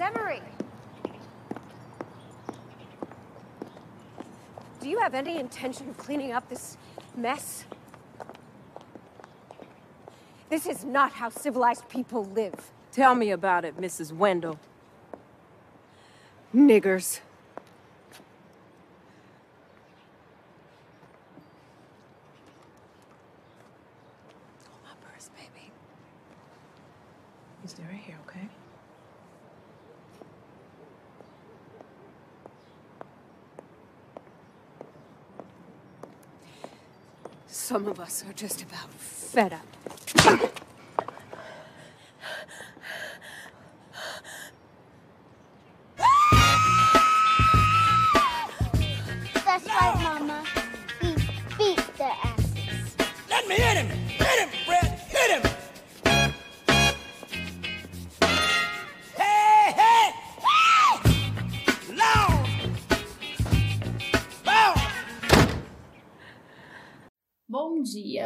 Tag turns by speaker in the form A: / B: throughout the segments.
A: Emery. Do you have any intention of cleaning up this mess? This is not how civilized people live.
B: Tell me about it, Mrs. Wendell.
A: Niggers. Of us are just about fed up.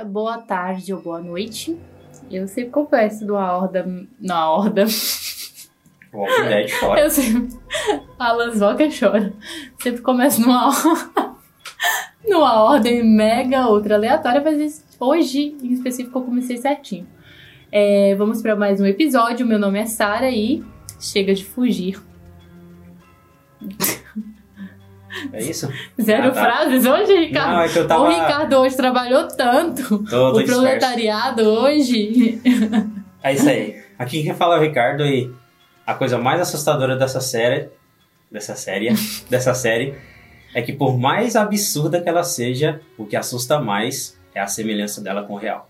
C: Dia, boa tarde ou boa noite. Eu sempre confesso numa horda. Na horda.
D: Walking Dead chora.
C: Eu sempre. Alan Walker chora. Sempre começo numa ordem. numa ordem mega outra aleatória, mas hoje, em específico, eu comecei certinho. É, vamos para mais um episódio. Meu nome é Sara e chega de fugir.
D: É isso?
C: Zero
D: Ah, tá.
C: frases hoje, Ricardo.
D: Não, é que eu tava-
C: O Ricardo hoje trabalhou tanto.
D: Tô, tô
C: o
D: disperso.
C: proletariado hoje.
D: É isso aí. Aqui quem fala é o Ricardo e a coisa mais assustadora dessa série, dessa série, dessa série, é que por mais absurda que ela seja, o que assusta mais é a semelhança dela com o real.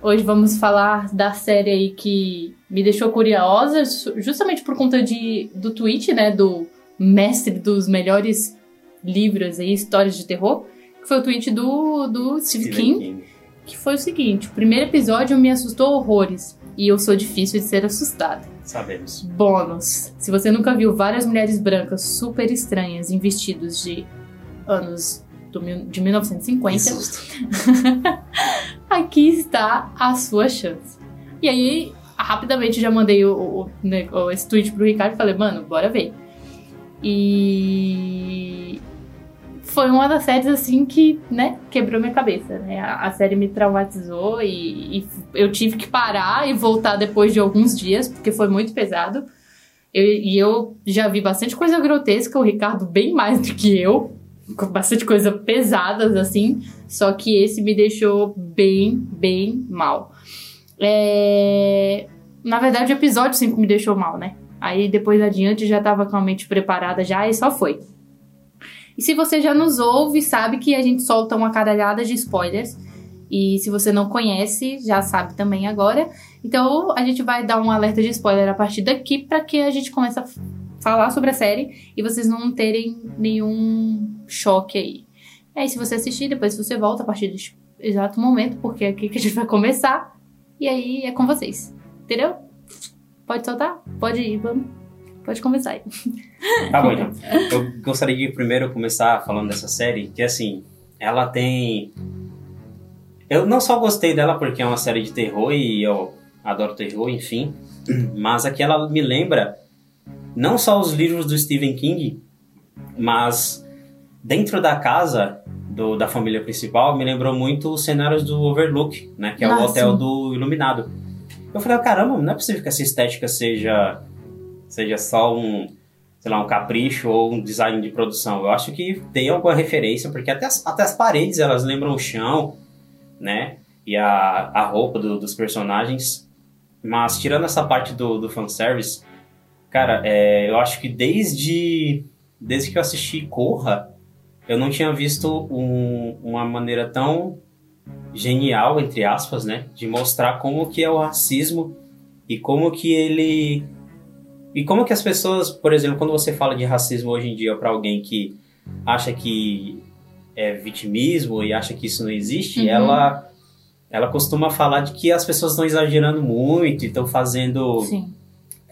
C: Hoje vamos falar da série aí que me deixou curiosa, justamente por conta de, do tweet, né, do mestre dos melhores livros aí, histórias de terror, que foi o tweet do, do Steve
D: Stephen
C: King, que foi o seguinte, o primeiro episódio me assustou horrores, e eu sou difícil de ser assustada.
D: Sabemos.
C: Bônus. Se você nunca viu várias mulheres brancas super estranhas em vestidos de anos do mil- de 1950,
D: Que susto.
C: aqui está a sua chance. E aí, rapidamente já mandei o, o, né, o- esse tweet pro Ricardo e falei, mano, bora ver. E foi uma das séries assim que, né, quebrou minha cabeça, né? A, série me traumatizou e, e eu tive que parar e voltar depois de alguns dias, porque foi muito pesado. Eu- e eu já vi bastante coisa grotesca, o Ricardo bem mais do que eu, com bastante coisa pesadas assim. Só que esse me deixou bem, bem mal. É, Na verdade, o episódio 5 me deixou mal, né? Aí depois adiante já tava com a mente preparada já e só foi. E se você já nos ouve, sabe que a gente solta uma caralhada de spoilers. E se você não conhece, já sabe também agora. Então a gente vai dar um alerta de spoiler a partir daqui para que a gente comece a falar sobre a série e vocês não terem nenhum choque aí. Aí, se você assistir, depois você volta a partir deste exato momento, porque é aqui que a gente vai começar. E aí é com vocês. Entendeu? Pode soltar? Pode ir, vamos. Pode começar aí.
D: Tá bom, então. Eu gostaria de primeiro começar falando dessa série, que assim, ela tem. Eu não só gostei dela porque é uma série de terror e eu adoro terror, enfim, mas aqui ela me lembra não só os livros do Stephen King, mas dentro da casa do- da família principal me lembrou muito os cenários do Overlook, né, que é
C: Ah,
D: o hotel
C: sim.
D: do Iluminado. Eu falei, caramba, não é possível que essa estética seja seja só um sei lá, um capricho ou um design de produção. Eu acho que tem alguma referência, porque até as, até as paredes elas lembram o chão, né? E a, a roupa do- dos personagens. Mas tirando essa parte do, do fanservice, cara, é, eu acho que desde, desde que eu assisti Corra, eu não tinha visto um- uma maneira tão genial, entre aspas, né? De mostrar como que é o racismo e como que ele e como que as pessoas, por exemplo, quando você fala de racismo hoje em dia para alguém que acha que é vitimismo e acha que isso não existe,
C: Uhum.
D: ela ela costuma falar de que as pessoas estão exagerando muito estão fazendo
C: Sim.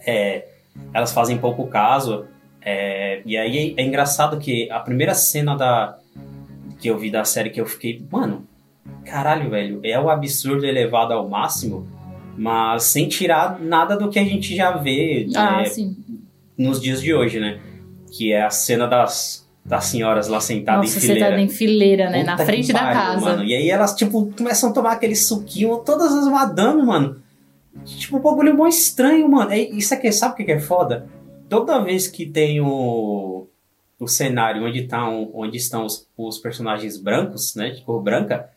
D: é, elas fazem pouco caso. é, e aí é, engraçado que a primeira cena da que eu vi da série que eu fiquei, mano, caralho, velho, é o absurdo elevado ao máximo, mas sem tirar nada do que a gente já vê.
C: Ah,
D: é, nos dias de hoje, né? Que é a cena das, das senhoras lá sentadas
C: Nossa,
D: em fileira.
C: sentada em fileira, né?
D: Puta
C: Na frente da
D: pariu,
C: casa.
D: Mano. E aí elas, tipo, começam a tomar aquele suquinho, todas as madames, mano. Tipo, um bagulho mó estranho, mano. É, isso aqui, sabe o que que é foda? Toda vez que tem o, o cenário onde, tá onde estão os, os personagens brancos, né? De cor branca,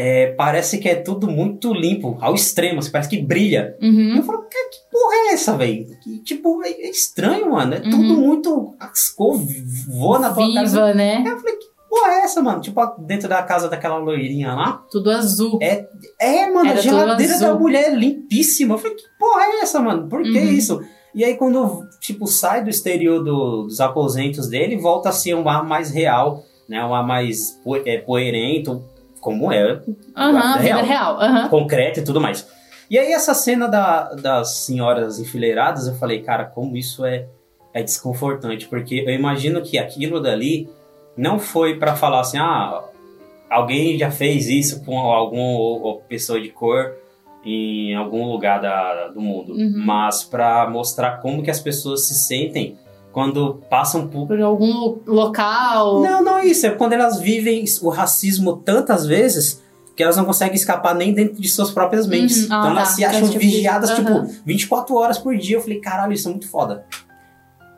D: é, parece que é tudo muito limpo, ao extremo, assim, parece que brilha.
C: Uhum.
D: eu falo, cara, que porra é essa, velho? Que, Tipo, é, é estranho, mano. É tudo
C: Uhum.
D: muito. As cores voam na tua.
C: Viva, né?
D: Eu falei, que porra é essa, mano? Tipo, dentro da casa daquela loirinha lá.
C: Tudo azul.
D: É, mano,
C: Era
D: a geladeira
C: tudo
D: da mulher é limpíssima. Eu falei, que porra é essa, mano? Por que
C: Uhum.
D: isso? E aí, quando, tipo, sai do exterior do- dos aposentos dele, volta a ser um ar mais real, né? Um ar mais po é, poerento, como é, é
C: vida
D: real. concreto e tudo mais. E aí, essa cena da- das senhoras enfileiradas, eu falei, cara, como isso é, é desconfortante, porque eu imagino que aquilo dali não foi pra falar assim, ah, alguém já fez isso com alguma pessoa de cor em algum lugar da- do mundo,
C: Uhum.
D: mas pra mostrar como que as pessoas se sentem quando passam por
C: Por algum lo- local.
D: não, não é isso. É quando elas vivem o racismo tantas vezes que elas não conseguem escapar nem dentro de suas próprias mentes.
C: Uhum. Ah,
D: então elas
C: tá.
D: se acham
C: Esse tipo
D: vigiadas,
C: Aham.
D: tipo, 24 horas por dia. Eu falei, caralho, isso é muito foda.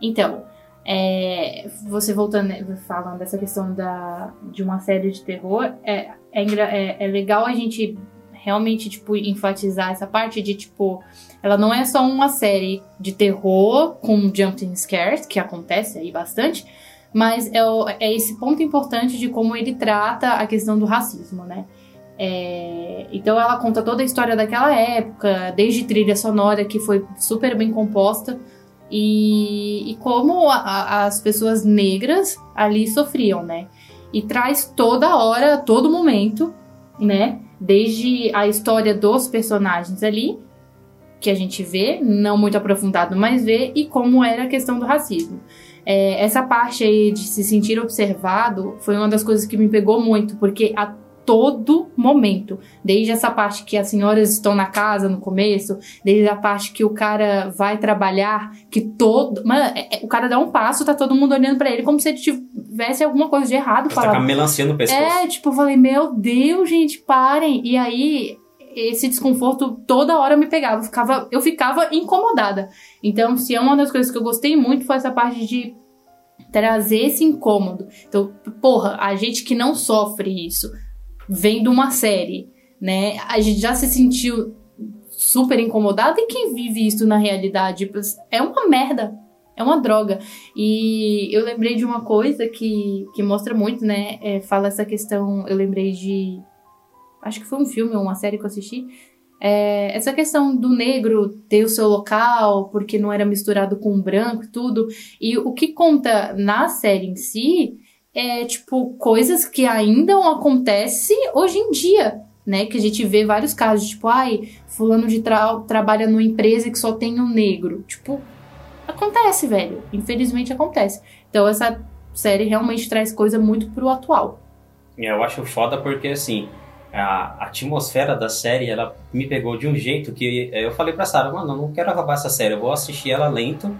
C: Então, é, você voltando, né, falando dessa questão da, de uma série de terror, é, é, é, é legal a gente realmente, tipo, enfatizar essa parte de, tipo, ela não é só uma série de terror com jumping scares, que acontece aí bastante, mas é, o- é esse ponto importante de como ele trata a questão do racismo, né? É, então ela conta toda a história daquela época, desde trilha sonora que foi super bem composta, e, e como a- a- as pessoas negras ali sofriam, né? E traz toda hora, todo momento, né? Desde a história dos personagens ali, que a gente vê, não muito aprofundado, mas vê, e como era a questão do racismo. É, essa parte aí de se sentir observado foi uma das coisas que me pegou muito, porque a todo momento, desde essa parte que as senhoras estão na casa no começo, desde a parte que o cara vai trabalhar, que todo. Mano, é- é- o cara dá um passo, tá todo mundo olhando pra ele como se ele tivesse alguma coisa de errado
D: Você tá com a melancia no pescoço.
C: É, tipo, eu falei, meu Deus, gente, parem. E aí, esse desconforto toda hora me pegava. Eu ficava, eu ficava incomodada. Então, se é uma das coisas que eu gostei muito, foi essa parte de trazer esse incômodo. Então, porra, a gente que não sofre isso, vendo uma série, né? A gente já se sentiu super incomodado e quem vive isso na realidade é uma merda. É uma droga. E eu lembrei de uma coisa que, que mostra muito, né? É, fala essa questão. Eu lembrei de. Acho que foi um filme ou uma série que eu assisti. É, essa questão do negro ter o seu local, porque não era misturado com o branco e tudo. E o que conta na série em si é, tipo, coisas que ainda acontecem hoje em dia. Né, que a gente vê vários casos, tipo, ai, fulano de tra trabalha numa empresa que só tem um negro. Tipo, acontece, velho. Infelizmente acontece. Então essa série realmente traz coisa muito pro atual.
D: É, Eu acho foda porque, assim, a atmosfera da série, ela me pegou de um jeito que eu falei pra Sarah, mano, eu não quero acabar essa série, eu vou assistir ela lento,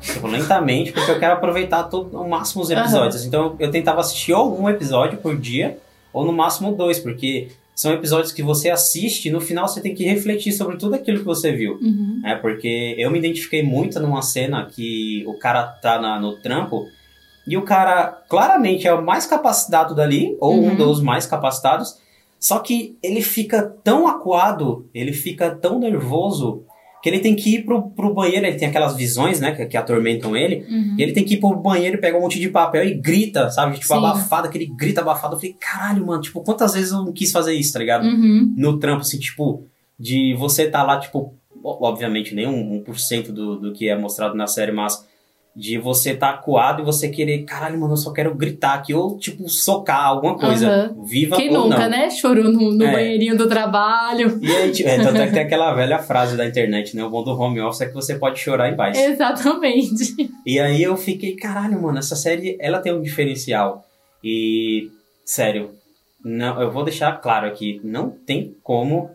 D: tipo, lentamente, porque eu quero aproveitar todo, o máximo os episódios. Então eu tentava assistir ou um episódio por dia, ou no máximo dois, porque são episódios que você assiste e no final você tem que refletir sobre tudo aquilo que você viu.
C: Uhum.
D: É, porque eu me identifiquei muito numa cena que o cara tá na- no trampo e o cara claramente é o mais capacitado dali, ou um
C: Uhum.
D: dos mais capacitados, só que ele fica tão acuado, ele fica tão nervoso, que ele tem que ir pro, pro banheiro, ele tem aquelas visões, né, que, que atormentam ele,
C: Uhum.
D: e ele tem que ir pro banheiro e pegar um monte de papel e grita, sabe? Tipo,
C: Sim.
D: abafado, que ele grita abafado. Eu falei, caralho, mano, tipo, quantas vezes eu não quis fazer isso, tá ligado?
C: Uhum.
D: no trampo, assim, tipo, de você tá lá, tipo, obviamente nem um, um por cento do, do que é mostrado na série, mas de você tá acuado e você querer, caralho, mano, eu só quero gritar aqui, ou, tipo, socar alguma coisa, viva
C: Quem
D: ou
C: nunca,
D: não.
C: né? Chorou no, no
D: É.
C: banheirinho do trabalho.
D: E aí, tipo, é, tanto é que tem aquela velha frase da internet, né? O bom do home office é que você pode chorar em paz.
C: Exatamente.
D: E aí eu fiquei, caralho, mano, essa série, ela tem um diferencial. E, sério, não, eu vou deixar claro aqui, não tem como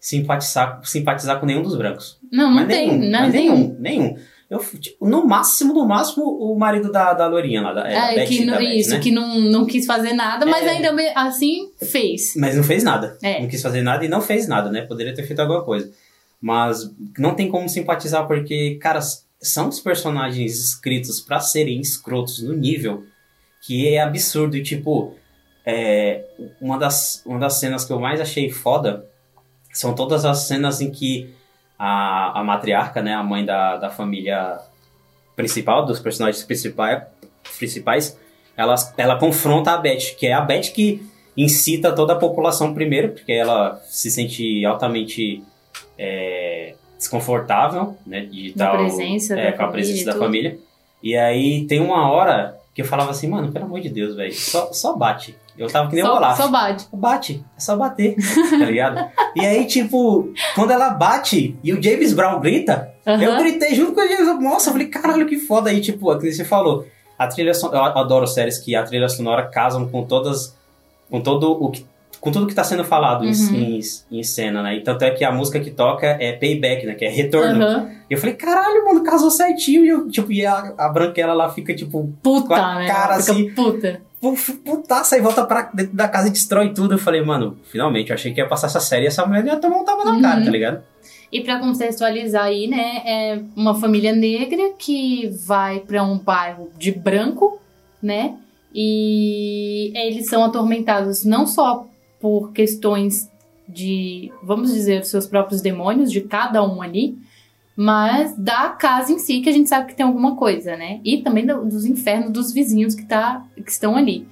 D: simpatizar, simpatizar com nenhum dos brancos.
C: Não, não
D: Mas
C: tem,
D: nenhum,
C: não tem.
D: nenhum, nenhum. Eu, tipo, no máximo, no máximo, o marido da, da Lourinha lá, da, é,
C: É,
D: Beth,
C: que não,
D: Beth,
C: isso,
D: né?
C: que não, não quis fazer nada, mas
D: É.
C: ainda assim fez.
D: Mas não fez nada.
C: É.
D: Não quis fazer nada e não fez nada, né? Poderia ter feito alguma coisa. Mas não tem como simpatizar porque, cara, são os personagens escritos pra serem escrotos no nível que é absurdo. E, tipo, é, uma, das, uma das cenas que eu mais achei foda são todas as cenas em que a, a matriarca, né, a mãe da, da família principal, dos personagens principais, principais ela, ela confronta a Beth, que é a Beth que incita toda a população primeiro, porque ela se sente altamente é, desconfortável, né, de tal,
C: presença
D: é, com a presença da
C: tudo.
D: família. E aí tem uma hora que eu falava assim, mano, pelo amor de Deus, velho, só, só bate. Eu tava que nem o
C: Só,
D: Olaf.
C: só bate.
D: Bate, é só bater, tá ligado? E aí, tipo, quando ela bate e o James Brown grita, eu
C: Aham.
D: gritei junto com o James Brown. Nossa, eu falei, caralho, que foda aí, tipo, aquilo que você falou. A trilha son... Eu adoro séries que a trilha sonora casam com todas. com todo o que. Com tudo que tá sendo falado em-
C: Uhum.
D: em, em cena, né? E tanto é que a música que toca é Payback, né? Que é retorno.
C: Aham.
D: E eu falei, caralho, mano, casou certinho. E, eu, tipo, e a, a branquela lá fica, tipo,
C: Puta,
D: Com a
C: né?
D: cara
C: Fica
D: assim.
C: puta.
D: Pu- putaça e volta pra dentro da casa e destrói tudo. Eu falei, mano, finalmente, eu achei que ia passar essa série e essa mulher ia tomar um tapa na
C: Uhum.
D: cara, tá ligado?
C: E pra contextualizar aí, né, é uma família negra que vai pra um bairro de branco, né? E eles são atormentados não só por questões de, vamos dizer, seus próprios demônios de cada um ali, mas da casa em si que a gente sabe que tem alguma coisa, né? E também do- dos infernos dos vizinhos que, tá, que estão ali.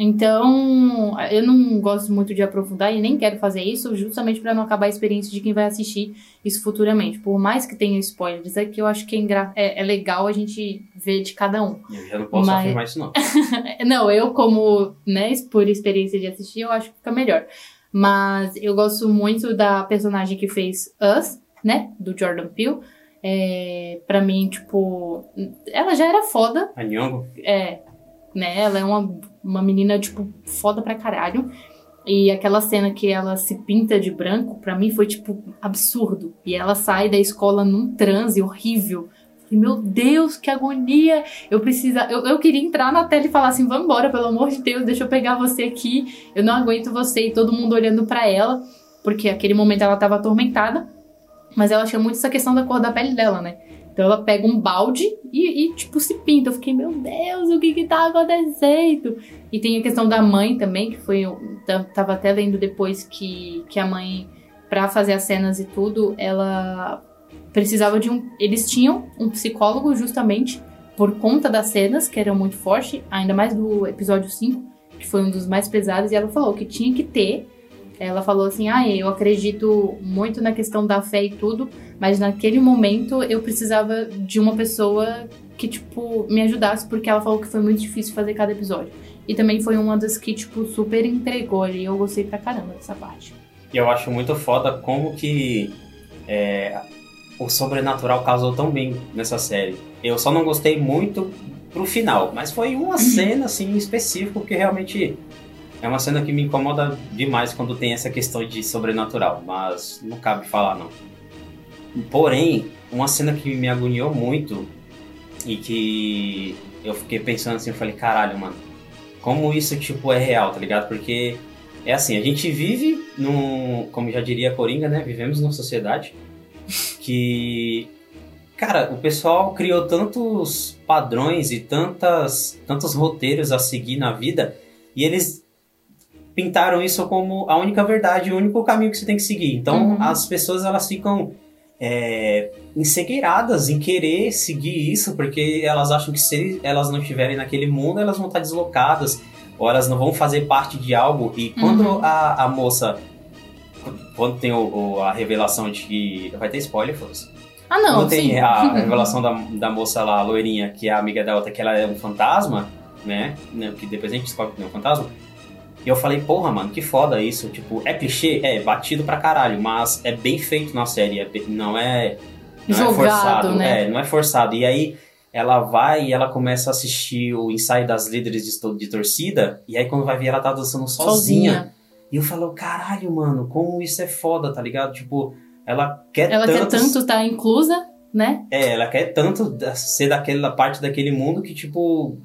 C: Então, eu não gosto muito de aprofundar e nem quero fazer isso, justamente para não acabar a experiência de quem vai assistir isso futuramente. Por mais que tenha spoilers, é que eu acho que é, é- é legal a gente ver de cada um.
D: Eu já não posso
C: Mas-
D: afirmar isso, não.
C: Não, eu como, né, por experiência de assistir, eu acho que fica melhor. Mas eu gosto muito da personagem que fez Us, né, do Jordan Peele. É, pra mim, tipo, ela já era foda,
D: A Nyong'o,
C: é, né? Ela é uma, uma menina, tipo, foda pra caralho. E aquela cena que ela se pinta de branco, pra mim foi, tipo, absurdo. E ela sai da escola num transe horrível. Meu Deus, que agonia! Eu precisa, eu, eu queria entrar na tela e falar assim: vamos embora, pelo amor de Deus, deixa eu pegar você aqui. Eu não aguento você. E todo mundo olhando pra ela, porque aquele momento ela tava atormentada. Mas ela tinha muito essa questão da cor da pele dela, né? Então ela pega um balde e, e, tipo, se pinta. Eu fiquei, meu Deus, o que que tá acontecendo? E tem a questão da mãe também, que foi. Tava até lendo depois que, que a mãe, pra fazer as cenas e tudo, ela precisava de um. Eles tinham um psicólogo justamente por conta das cenas, que eram muito fortes, ainda mais do episódio 5, que foi um dos mais pesados, e ela falou que tinha que ter. Ela falou assim: ah, eu acredito muito na questão da fé e tudo, mas naquele momento eu precisava de uma pessoa que, tipo, me ajudasse, porque ela falou que foi muito difícil fazer cada episódio. E também foi uma das que, tipo, super entregou ali. Eu gostei pra caramba dessa parte.
D: E eu acho muito foda como que é, o sobrenatural casou tão bem nessa série. Eu só não gostei muito pro final, mas foi uma cena assim específica que realmente é uma cena que me incomoda demais quando tem essa questão de sobrenatural, mas não cabe falar não. Porém, uma cena que me agoniou muito e que eu fiquei pensando assim, eu falei, caralho, mano, como isso tipo é real, tá ligado? Porque é assim, a gente vive num, como já diria a Coringa, né? Vivemos numa sociedade que, cara, o pessoal criou tantos padrões e tantas, tantos roteiros a seguir na vida e eles pintaram isso como a única verdade, o único caminho que você tem que seguir. Então,
C: Uhum.
D: as pessoas elas ficam é, ensegueiradas em querer seguir isso, porque elas acham que se elas não estiverem naquele mundo, elas vão estar deslocadas, ou elas não vão fazer parte de algo. E quando
C: Uhum.
D: a, a moça. Quando tem o, o- a revelação de que. Vai ter spoiler, foda-se.
C: Ah, não,
D: Quando tem
C: sim.
D: a revelação da, da moça lá, a loirinha, que é a amiga da outra, que ela é um fantasma, né? né, Que depois a gente descobre que não é um fantasma. E eu falei, porra, mano, que foda isso. Tipo, é clichê? É, batido pra caralho, mas é bem feito na série. é não é. Não é
C: Jogado,
D: forçado,
C: né?
D: É, não é forçado. E aí ela vai e ela começa a assistir o ensaio das líderes de, de torcida. E aí quando vai ver, ela tá dançando sozinha.
C: Sozinha.
D: E eu falo, caralho, mano, como isso é foda, tá ligado? Tipo, ela quer
C: Ela
D: tanto.
C: quer tanto estar inclusa né?
D: É, ela quer tanto ser daquela parte daquele mundo que, tipo,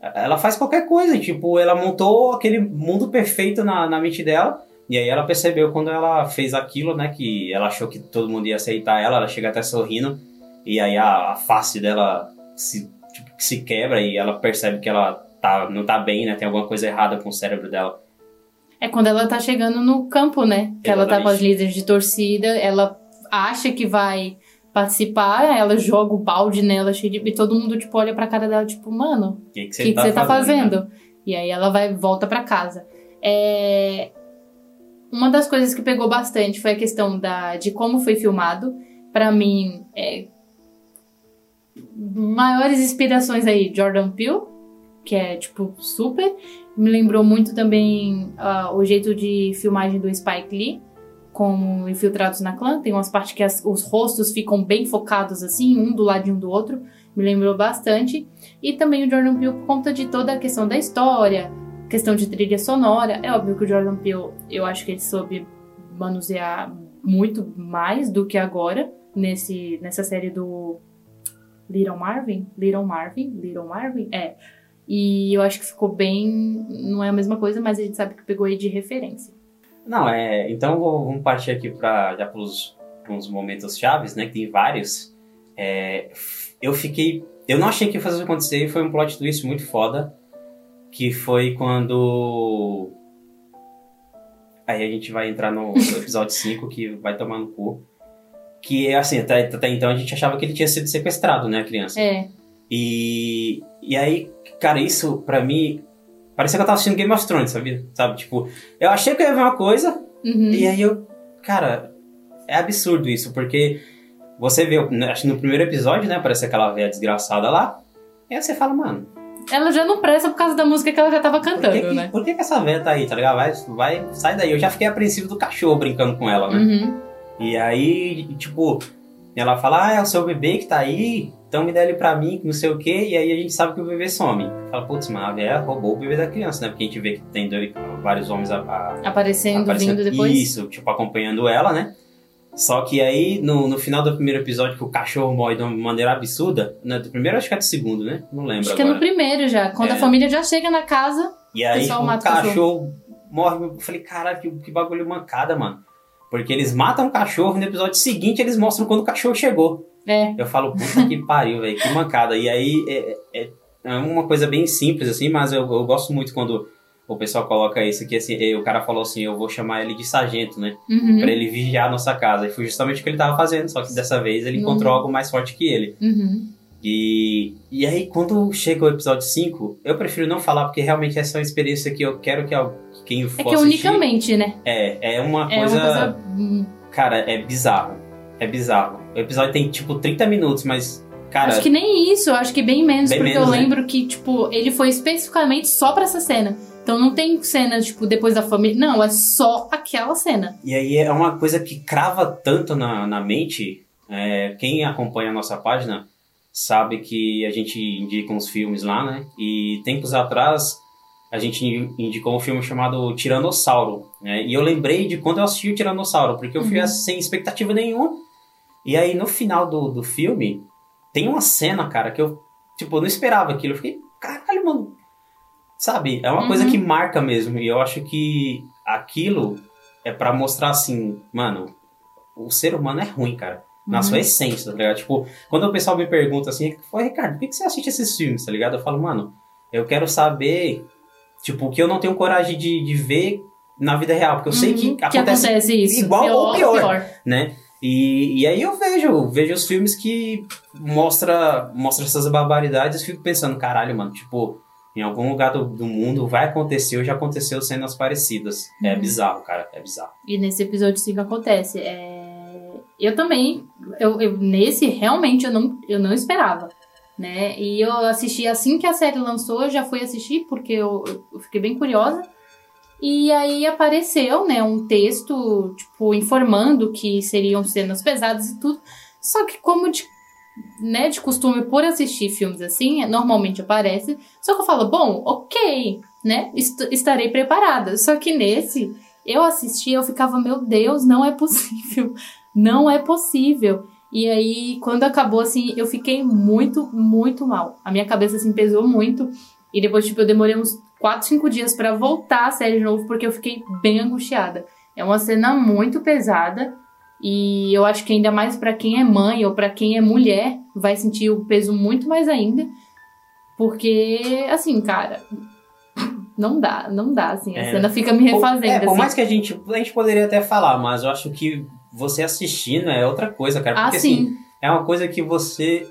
D: ela faz qualquer coisa. Tipo, ela montou aquele mundo perfeito na, na mente dela. E aí ela percebeu quando ela fez aquilo, né? Que ela achou que todo mundo ia aceitar ela. Ela chega até sorrindo. E aí a, a face dela se, tipo, se quebra e ela percebe que ela tá, não tá bem, né? Tem alguma coisa errada com o cérebro dela.
C: É quando ela tá chegando no campo, né? Que ela tá com as
D: Exatamente.
C: líderes de torcida, ela acha que vai participar, ela joga o balde nela, cheio de... e todo mundo, tipo, olha pra cara dela, tipo, mano,
D: O que, que você
C: que, que
D: tá,
C: você tá
D: fazendo?
C: fazendo? E aí ela vai volta pra casa. É... Uma das coisas que pegou bastante foi a questão da, de como foi filmado. Pra mim, é... maiores inspirações aí, Jordan Peele, que é, tipo, super. Me lembrou muito também ah, o jeito de filmagem do Spike Lee, como Infiltrados na Clã. Tem umas partes que as- os rostos ficam bem focados, assim, um do ladinho do outro. Me lembrou bastante. E também o Jordan Peele por conta de toda a questão da história, questão de trilha sonora. É óbvio que o Jordan Peele, eu acho que ele soube manusear muito mais do que agora nesse, nessa série do Little Marvin. Little Marvin? Little Marvin? É. E eu acho que ficou bem. Não é a mesma coisa, mas a gente sabe que pegou aí de referência.
D: Não, é. Então vamos partir aqui para já pros, uns momentos chaves, né? Que tem vários. É, eu fiquei. Eu não achei que ia fazer acontecer, foi um plot twist muito foda. Que foi quando. Aí a gente vai entrar no, no episódio 5, que vai tomar no cu. Que assim, até, até então a gente achava que ele tinha sido sequestrado, né, a criança?
C: É.
D: E, e aí, cara, isso pra mim. Parecia que eu tava assistindo Game of Thrones, sabia? Sabe? Tipo, eu achei que eu ia ver uma coisa,
C: Uhum.
D: e aí eu. Cara, é absurdo isso, porque você vê, né, acho que no primeiro episódio, né? Aparece aquela velha desgraçada lá. E aí você fala, mano,
C: Ela já não presta por causa da música que ela já tava
D: por
C: cantando,
D: que, que,
C: né?
D: por que, que essa velha tá aí, tá ligado? Vai, vai, sai daí. Eu já fiquei apreensivo do cachorro brincando com ela, né?
C: Uhum.
D: E aí, tipo, ela fala, ah, é o seu bebê que tá aí, então me dá ele pra mim, não sei o quê, e aí a gente sabe que o bebê some. Fala, putz, mas a velha roubou o bebê da criança, né? Porque a gente vê que tem dois, vários homens a, a-
C: Aparecendo,
D: aparecendo.
C: vindo depois.
D: Isso, tipo, acompanhando ela, né? Só que aí, no, no final do primeiro episódio, que o cachorro morre de uma maneira absurda, né? Do primeiro acho que é do segundo, né? Não lembro
C: Acho que é no
D: agora.
C: primeiro já. Quando
D: É.
C: a família já chega na casa.
D: E aí,
C: pessoal
D: o
C: o
D: cachorro morre. Eu falei, caralho, que, que bagulho mancada, mano. Porque eles matam o cachorro e no episódio seguinte eles mostram quando o cachorro chegou.
C: É.
D: Eu falo, puta que pariu, velho, que mancada. E aí é, é, é uma coisa bem simples, assim, mas eu, eu gosto muito quando o pessoal coloca isso aqui, assim, o cara falou assim, eu vou chamar ele de sargento, né?
C: Uhum.
D: Pra ele vigiar a nossa casa. E foi justamente o que ele tava fazendo, só que dessa vez ele
C: Não.
D: encontrou algo mais forte que ele.
C: Uhum.
D: E, e aí, quando chega o episódio 5, eu prefiro não falar, porque realmente essa é uma experiência que eu quero que al- que quem for
C: É que é
D: assistir-
C: unicamente, né?
D: É, é uma
C: É
D: coisa...
C: uma coisa.
D: Cara, é bizarro. É bizarro. O episódio tem, tipo, 30 minutos, mas... Cara,
C: Acho que nem isso, acho que bem menos,
D: Bem
C: porque
D: menos,
C: eu
D: né?
C: lembro que, tipo, ele foi especificamente só pra essa cena. Então não tem cena, tipo, depois da família. Não, é só aquela cena.
D: E aí é uma coisa que crava tanto na, na mente. é, quem acompanha a nossa página sabe que a gente indica uns filmes lá, né? E tempos atrás a gente indicou um filme chamado Tiranossauro. Né? E eu lembrei de quando eu assisti o Tiranossauro, porque eu fui
C: Uhum.
D: sem expectativa nenhuma. E aí no final do, do filme tem uma cena, cara, que eu tipo, eu não esperava aquilo. Eu fiquei, caralho, mano. Sabe? É uma
C: Uhum.
D: coisa que marca mesmo. E eu acho que aquilo é pra mostrar assim, mano, o ser humano é ruim, cara. Na
C: Uhum.
D: sua essência, tá ligado? Tipo, quando o pessoal me pergunta assim, Pô, Ricardo, por que que você assiste esses filmes, tá ligado? Eu falo, mano, eu quero saber, tipo, o que eu não tenho coragem de, de ver na vida real. Porque eu sei
C: Uhum,
D: que acontece,
C: isso.
D: igual ou pior.
C: pior.
D: né? E, e aí eu vejo, vejo os filmes que mostra, mostra essas barbaridades e fico pensando, caralho, mano, tipo, em algum lugar do, do mundo vai acontecer ou já aconteceu cenas parecidas. É
C: Uhum.
D: bizarro, cara, é bizarro.
C: E nesse episódio 5 acontece. É... Eu também, eu, eu- nesse realmente eu não, eu não esperava. Né? E eu assisti assim que a série lançou, eu já fui assistir porque eu, eu fiquei bem curiosa. E aí apareceu, né, um texto, tipo, informando que seriam cenas pesadas e tudo. Só que como de, né, de costume por assistir filmes assim, normalmente aparece. Só que eu falo, bom, ok, né, est- estarei preparada. Só que nesse, eu assistia, eu ficava, meu Deus, não é possível. Não é possível. E aí, quando acabou, assim, eu fiquei muito, muito mal. A minha cabeça, assim, pesou muito. E depois, tipo, eu demorei uns 4, 5 dias pra voltar a série de novo, porque eu fiquei bem angustiada. É uma cena muito pesada. E eu acho que ainda mais pra quem é mãe ou pra quem é mulher, vai sentir o peso muito mais ainda. Porque, assim, cara, não dá, não dá, assim. A
D: É.
C: cena fica me refazendo,
D: É, por
C: assim.
D: mais que a gente, a gente poderia até falar, mas eu acho que você assistindo é outra coisa, cara.
C: Ah,
D: Porque
C: sim.
D: assim, é uma coisa que você.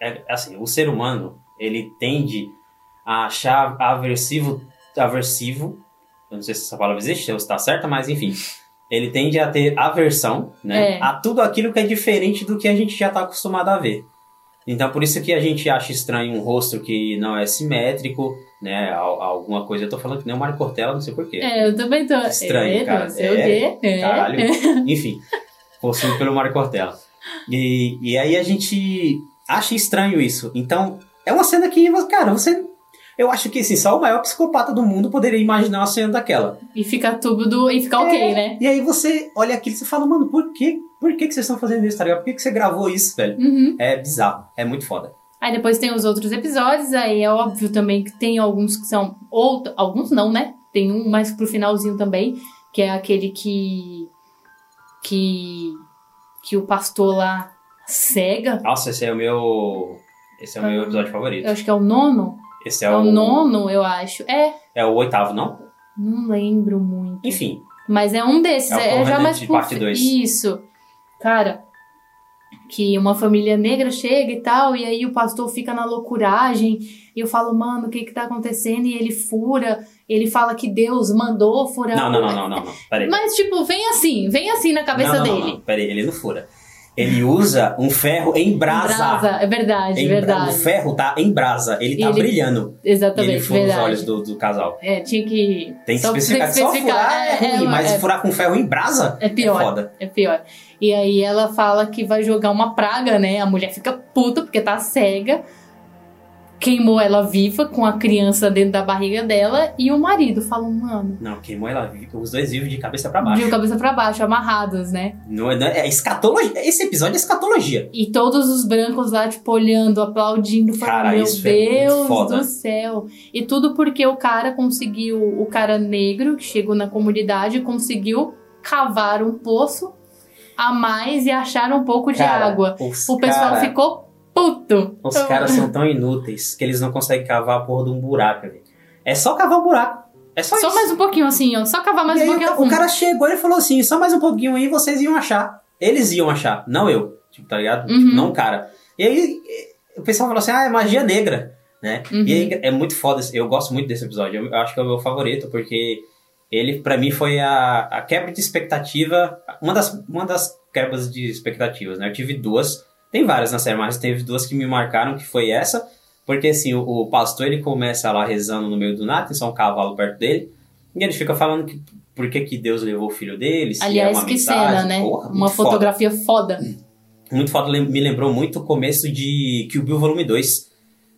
D: É, assim, o ser humano, ele tende a achar aversivo. Aversivo. Eu não sei se essa palavra existe, ou se tá certa, mas enfim. Ele tende a ter aversão, né?
C: É.
D: A tudo aquilo que é diferente do que a gente já tá acostumado a ver. Então, por isso que a gente acha estranho um rosto que não é simétrico, né? Al- Alguma coisa. Eu tô falando que nem o Mário Cortella, não sei porquê.
C: É, eu também tô.
D: Estranho,
C: é,
D: cara.
C: Não sei o
D: É,
C: quê. É.
D: Caralho. Enfim, possuído pelo Mário Cortella. E, e aí a gente acha estranho isso. Então, é uma cena que, cara, você. Eu acho que assim, só o maior psicopata do mundo poderia imaginar uma cena daquela.
C: E fica tudo. E fica ok,
D: É,
C: né?
D: E aí você olha aquilo e você fala, mano, por que, por que, que vocês estão fazendo isso, tá ligado? Por que, que você gravou isso, velho?
C: Uhum.
D: É bizarro, é muito foda.
C: Aí depois tem os outros episódios, aí é óbvio também que tem alguns que são. Ou, alguns não, né? Tem um mais pro finalzinho também, que é aquele que. Que. Que o pastor lá cega.
D: Nossa, esse é o meu. Esse é o meu
C: Ah,
D: episódio favorito.
C: Eu acho que é o nono.
D: Esse é,
C: É,
D: o,
C: o nono, eu acho. É,
D: É o oitavo, não?
C: não lembro muito.
D: Enfim.
C: Mas é um desses,
D: É o
C: é, já mais
D: de parte
C: fi-
D: dois.
C: Isso. Cara, que uma família negra chega e tal, e aí o pastor fica na loucuragem, e eu falo, mano, o que que tá acontecendo? E ele fura, ele fala que Deus mandou furar.
D: Não, não, não, não, não, não. Peraí.
C: Mas, tipo, vem assim, vem assim na cabeça
D: não, não,
C: dele.
D: Não, peraí, ele não fura. Ele usa um ferro em brasa.
C: Brasa, é verdade,
D: Em bra-
C: verdade.
D: O ferro tá em brasa, ele tá
C: Ele-
D: brilhando. E
C: Exatamente,
D: ele fura
C: verdade.
D: os olhos do, do casal.
C: É, tinha que.
D: Tem que
C: só-
D: especificar.
C: tem que
D: Só furar é, ruim,
C: é,
D: mas
C: é-
D: furar com ferro em brasa
C: É pior.
D: é foda.
C: É pior. E aí ela fala que vai jogar uma praga, né? A mulher fica puta porque tá cega. Queimou ela viva com a criança dentro da barriga dela. E o marido fala, mano,
D: Não, queimou ela, viva, os dois vivos de cabeça pra baixo.
C: viu cabeça pra baixo, amarrados, né?
D: Não, é- não é, é escatologia. Esse episódio é escatologia.
C: E todos os brancos lá, tipo, olhando, aplaudindo, falando,
D: Cara,
C: meu
D: é
C: Deus
D: foda.
C: do céu. E tudo porque o cara conseguiu, o cara negro que chegou na comunidade, conseguiu cavar um poço a mais e achar um pouco de
D: Cara,
C: água.
D: Os
C: O pessoal
D: cara-
C: ficou puto.
D: Os caras são tão inúteis que eles não conseguem cavar a porra de um buraco, velho. É só cavar um buraco. É só,
C: Só
D: isso.
C: mais um pouquinho assim, ó. Só cavar mais
D: E
C: um pouquinho
D: o
C: fundo.
D: cara chegou e falou assim: só mais um pouquinho aí vocês iam achar. Eles iam achar, não eu. Tipo, tá ligado?
C: Uhum.
D: Tipo, não o cara. E aí o pessoal falou assim: ah, é magia negra, né?
C: Uhum.
D: E aí, é muito foda. Eu gosto muito desse episódio. Eu, eu acho que é o meu favorito, porque ele, pra mim, foi a, a quebra de expectativa. Uma das, uma das quebras de expectativas, né? Eu tive duas. Tem várias na série, mas teve duas que me marcaram, que foi essa. Porque assim, o, o pastor ele começa lá rezando no meio do nada, tem só um cavalo perto dele. E ele fica falando que por que, que Deus levou o filho dele. se é
C: Aliás,
D: uma
C: que
D: mensagem.
C: cena, né?
D: Porra,
C: Uma
D: muito foda.
C: fotografia foda.
D: Muito foda, me lembrou muito o começo de Kill Bill Volume 2,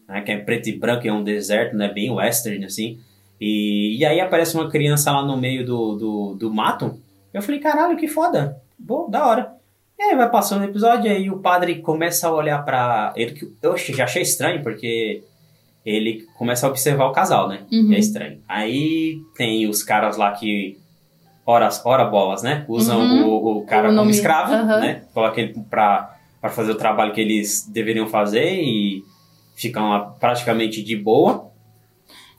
D: né, que é preto e branco, é um deserto, né, bem western, assim. E, e aí aparece uma criança lá no meio do, do, do mato. Eu falei, caralho, que foda. Boa, da hora. E aí vai passando o episódio, aí o padre começa a olhar pra ele, que eu já achei estranho, porque ele começa a observar o casal, né?
C: Uhum.
D: É estranho. Aí tem os caras lá que horas, ora bolas, né? Usam
C: Uhum.
D: o, o cara
C: O
D: como escravo,
C: Aham.
D: né? Coloca ele pra, pra fazer o trabalho que eles deveriam fazer e ficam lá praticamente de boa.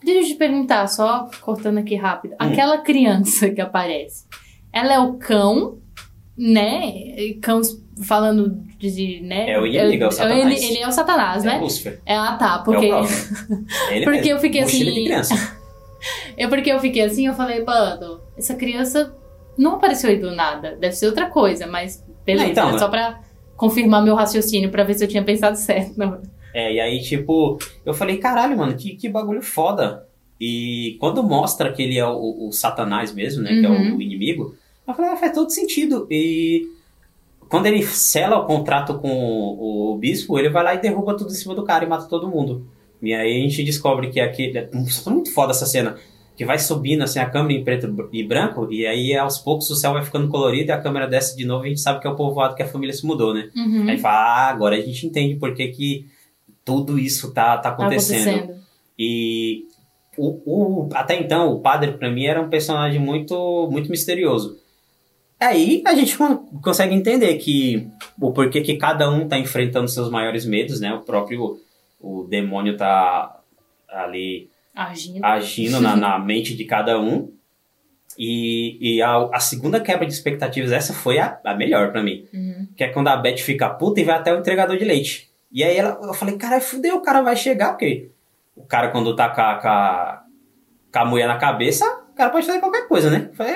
C: Deixa eu te perguntar, só cortando aqui rápido.
D: Hum.
C: Aquela criança que aparece, ela é o cão, né? Cão falando de, né?
D: É o inimigo, é o Satanás.
C: Ele, ele é o Satanás,
D: É
C: né?
D: Lúcifer.
C: É, ah, tá,
D: É
C: porque...
D: o. É
C: Porque
D: mesmo.
C: eu fiquei
D: Mochila
C: assim-
D: criança.
C: É porque eu fiquei assim, eu falei, mano, essa criança não apareceu aí do nada. Deve ser outra coisa, mas beleza.
D: Então,
C: é
D: né?
C: só pra confirmar meu raciocínio, pra ver se eu tinha pensado certo. Não.
D: É, e aí, tipo, eu falei, caralho, mano, que, que bagulho foda. E quando mostra que ele é o, o Satanás mesmo, né? Que é
C: Uhum.
D: o inimigo, eu falei, ah, faz todo sentido. E quando ele sela o contrato com o, bispo, ele vai lá e derruba tudo em cima do cara e mata todo mundo. E aí a gente descobre que aquele. É muito foda essa cena. que vai subindo assim a câmera em preto e branco, e aí aos poucos o céu vai ficando colorido e a câmera desce de novo e a gente sabe que é o povoado que a família se mudou, né?
C: Uhum.
D: Aí fala, ah, agora a gente entende por que, que tudo isso tá, tá
C: Tá
D: acontecendo.
C: acontecendo.
D: E o, o- até então, o padre, pra mim, era um personagem muito, muito misterioso. Aí a gente con- consegue entender que o porquê que cada um tá enfrentando seus maiores medos, né? O próprio o demônio tá ali
C: Agindo.
D: agindo na, na mente de cada um. E, e a, a segunda quebra de expectativas, essa foi a, a melhor pra mim.
C: Uhum.
D: Que é quando a Beth fica puta e vai até o entregador de leite. E aí ela, eu falei, cara, fudeu, o cara vai chegar, porque o cara quando tá com a, com a, com a mulher na cabeça, o cara pode fazer qualquer coisa, né? Eu Falei,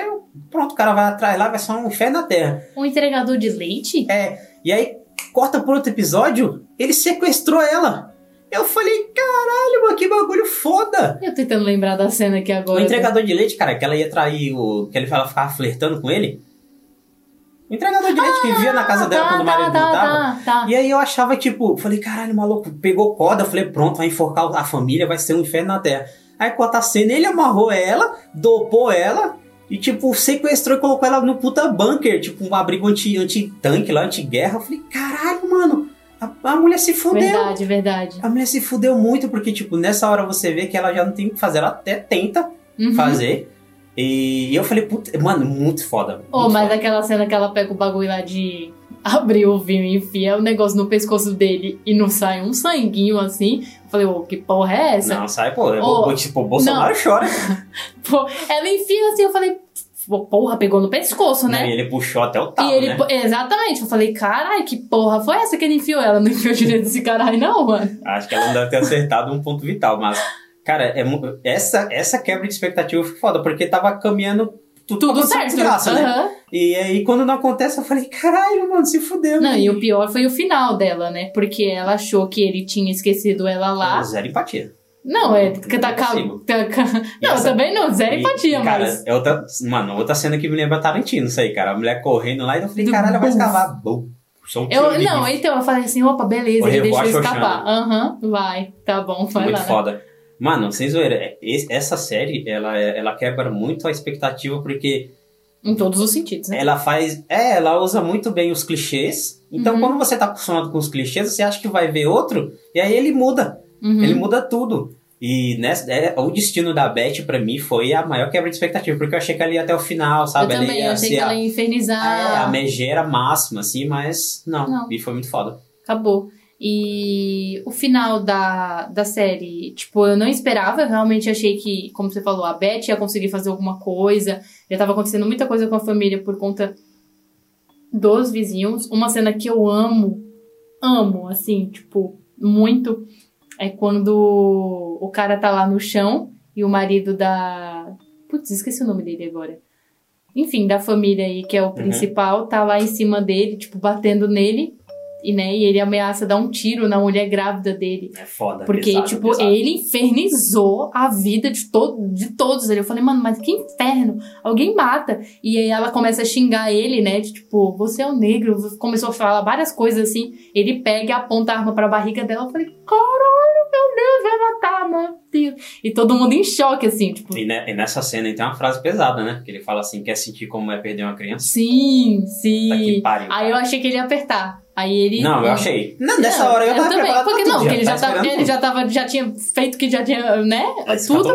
D: pronto, o cara vai atrás lá, vai ser um inferno na terra.
C: Um entregador de leite?
D: É, e aí corta por outro episódio, ele sequestrou ela. Eu falei, caralho, mano, que bagulho foda.
C: Eu tentando lembrar da cena aqui
D: O
C: agora.
D: entregador de leite, cara, que ela ia trair o. que ele ela ficava flertando com ele. O entregador de leite que via na casa dela
C: tá,
D: quando o marido
C: tá,
D: não tava.
C: tá, tá.
D: E aí eu achava, tipo, falei, caralho, maluco, pegou corda, falei, pronto, vai enforcar a família, vai ser um inferno na terra. Aí corta a cena, ele amarrou ela, dopou ela e, tipo, sequestrou e colocou ela no puta bunker, tipo, um abrigo anti- anti-tanque lá, anti-guerra. Eu falei, caralho, mano, a, a mulher se fudeu.
C: Verdade, verdade.
D: A mulher se fudeu muito, porque, tipo, nessa hora você vê que ela já não tem o que fazer, ela até tenta
C: Uhum.
D: fazer. E eu falei, puta, mano, muito foda.
C: Oh,
D: muito
C: mas
D: foda.
C: aquela cena que ela pega o bagulho lá de abrir o vinho e enfia o negócio no pescoço dele e não sai um sanguinho assim. Eu falei, ô, que porra é essa?
D: Não, sai, pô. é bo- tipo, o Bolsonaro chora.
C: Pô, ela enfia assim, eu falei, porra, pegou no pescoço,
D: Né? E ele puxou até o talo,
C: E ele,
D: né?
C: exatamente, eu falei, caralho, que porra foi essa que ele enfiou? Ela não enfiou direito desse caralho, não, mano.
D: Acho que ela não deve ter acertado um ponto vital, mas, cara, é, essa, essa quebra de expectativa foi foda, porque tava caminhando tudo,
C: Tudo certo.
D: desgraça, né? E aí, quando não acontece, eu falei, caralho, mano, se fudeu.
C: Não, e o pior foi o final dela, né? Porque ela achou que ele tinha esquecido ela lá.
D: Zero empatia.
C: Não, é tá
D: Não
C: tá ca-
D: E
C: Não,
D: essa-
C: também não, zero empatia,
D: e, cara,
C: mas.
D: é outra, mano, outra cena que me lembra Tarantino, isso aí, cara. A mulher correndo lá e eu falei,
C: Do
D: caralho, ela vai escavar. Bum. Um tiro
C: Eu, não, então eu falei assim, opa, beleza, ele deixou escapar. Aham, vai, tá bom, vai
D: Muito
C: lá. né?
D: foda. Mano, sem zoeira, é- essa série, ela, é- ela quebra muito a expectativa, porque
C: Em todos os sentidos, né?
D: ela faz. É, ela usa muito bem os clichês. Então,
C: Uhum.
D: quando você tá acostumado com os clichês, você acha que vai ver outro, e aí ele muda.
C: Uhum.
D: Ele muda tudo. E nessa, é, o destino da Beth, pra mim, foi a maior quebra de expectativa, porque eu achei que ela ia até o final,
C: Eu
D: sabe?
C: também, eu achei
D: ser
C: que
D: a,
C: ela ia infernizar.
D: é, a megera máxima, assim, mas não,
C: Não.
D: E foi muito foda.
C: Acabou. E o final da, da série, tipo, eu não esperava, eu realmente achei que, como você falou, a Beth ia conseguir fazer alguma coisa. Já tava acontecendo muita coisa com a família por conta dos vizinhos. Uma cena que eu amo, amo, assim, tipo, muito, é quando o cara tá lá no chão e o marido da. Putz, esqueci o nome dele agora. Enfim, da família aí, que é o principal, tá lá em cima dele, tipo, batendo nele. E, né, e ele ameaça dar um tiro na mulher grávida dele.
D: É foda.
C: Porque,
D: pesado,
C: tipo,
D: pesado.
C: ele infernizou a vida de, to de todos ali. Eu falei, mano, mas que inferno. Alguém mata. E aí ela começa a xingar ele, né? De tipo, você é um negro. Começou a falar várias coisas assim. Ele pega e aponta a arma pra barriga dela. Eu falei, caralho, meu Deus, vai matar, meu Deus. E todo mundo em choque, assim, tipo.
D: E, ne- e nessa cena aí tem uma frase pesada, né? Que ele fala assim: quer sentir como é perder uma criança?
C: Sim,
D: Tá que
C: sim.
D: pariu.
C: Aí eu achei que ele ia apertar. Aí ele.
D: Não, eu achei. Não, nessa hora eu tava
C: também.
D: preparado
C: Porque
D: pra
C: não,
D: tudo,
C: porque ele já,
D: tava
C: tava, ele já tava, já tinha feito que já tinha, né?
D: a
C: tudo.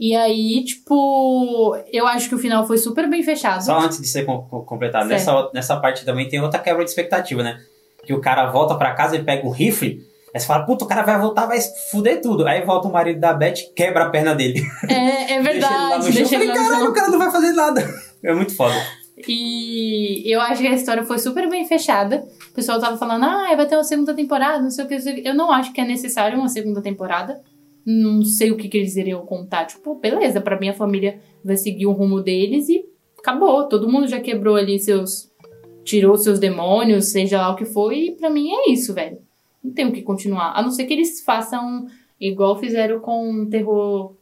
C: E aí, tipo, eu acho que o final foi super bem fechado.
D: Só antes de ser com- com- completado,
C: Certo.
D: nessa, nessa parte também tem outra quebra de expectativa, né? Que o cara volta pra casa e pega um rifle. Aí você fala, puta, o cara vai voltar, vai fuder tudo. Aí volta o marido da Beth quebra a perna dele.
C: É, é verdade,
D: Deixa
C: deixa
D: ele
C: ele
D: lá
C: lá
D: no chão. Eu falei,
C: no
D: caralho, o cara não vai fazer nada. É muito foda.
C: E eu acho que a história foi super bem fechada. O pessoal tava falando, ah, vai ter uma segunda temporada, não sei o que. o. Eu não acho que é necessário uma segunda temporada. Não sei o que, que eles iriam contar. Tipo, beleza, pra mim a família vai seguir o rumo deles e acabou. Todo mundo já quebrou ali seus. Tirou seus demônios, seja lá o que for, e pra mim é isso, velho. Não tem o que continuar. A não ser que eles façam igual fizeram com terror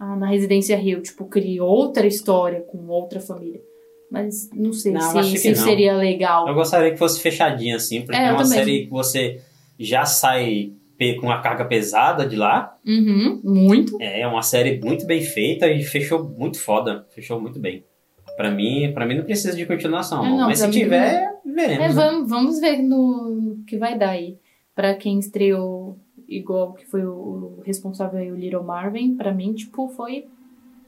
C: ah, na Residência Rio. Tipo, criou outra história com outra família. Mas não sei
D: Não,
C: se, se
D: não.
C: seria legal.
D: Eu gostaria que fosse fechadinho assim, porque
C: É,
D: é, uma
C: também.
D: série que você já sai com a carga pesada de lá.
C: Uhum, muito.
D: É uma série muito bem feita e fechou muito foda. Fechou muito bem. Pra mim, pra mim não precisa de continuação.
C: É, não,
D: mas se tiver, veremos.
C: É,
D: né?
C: vamos, vamos ver no, que vai dar aí. Pra quem estreou igual que foi o, o responsável aí, o Little Marvin, pra mim, tipo, foi.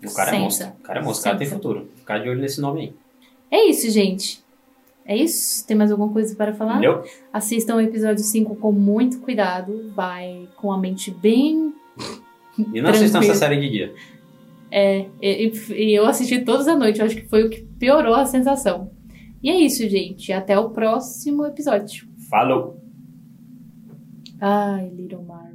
D: O cara é monstro. O cara é monstro. O cara tem futuro. Ficar de olho nesse nome aí.
C: É isso, gente. É isso? Tem mais alguma coisa para falar?
D: Entendeu?
C: Assistam o episódio 5 com muito cuidado. Vai com a mente bem.
D: E não assistam essa série de dia.
C: É, e, e eu assisti todos à noite. Eu acho que foi o que piorou a sensação. E é isso, gente. Até o próximo episódio.
D: Falou!
C: Ai, Little Mar.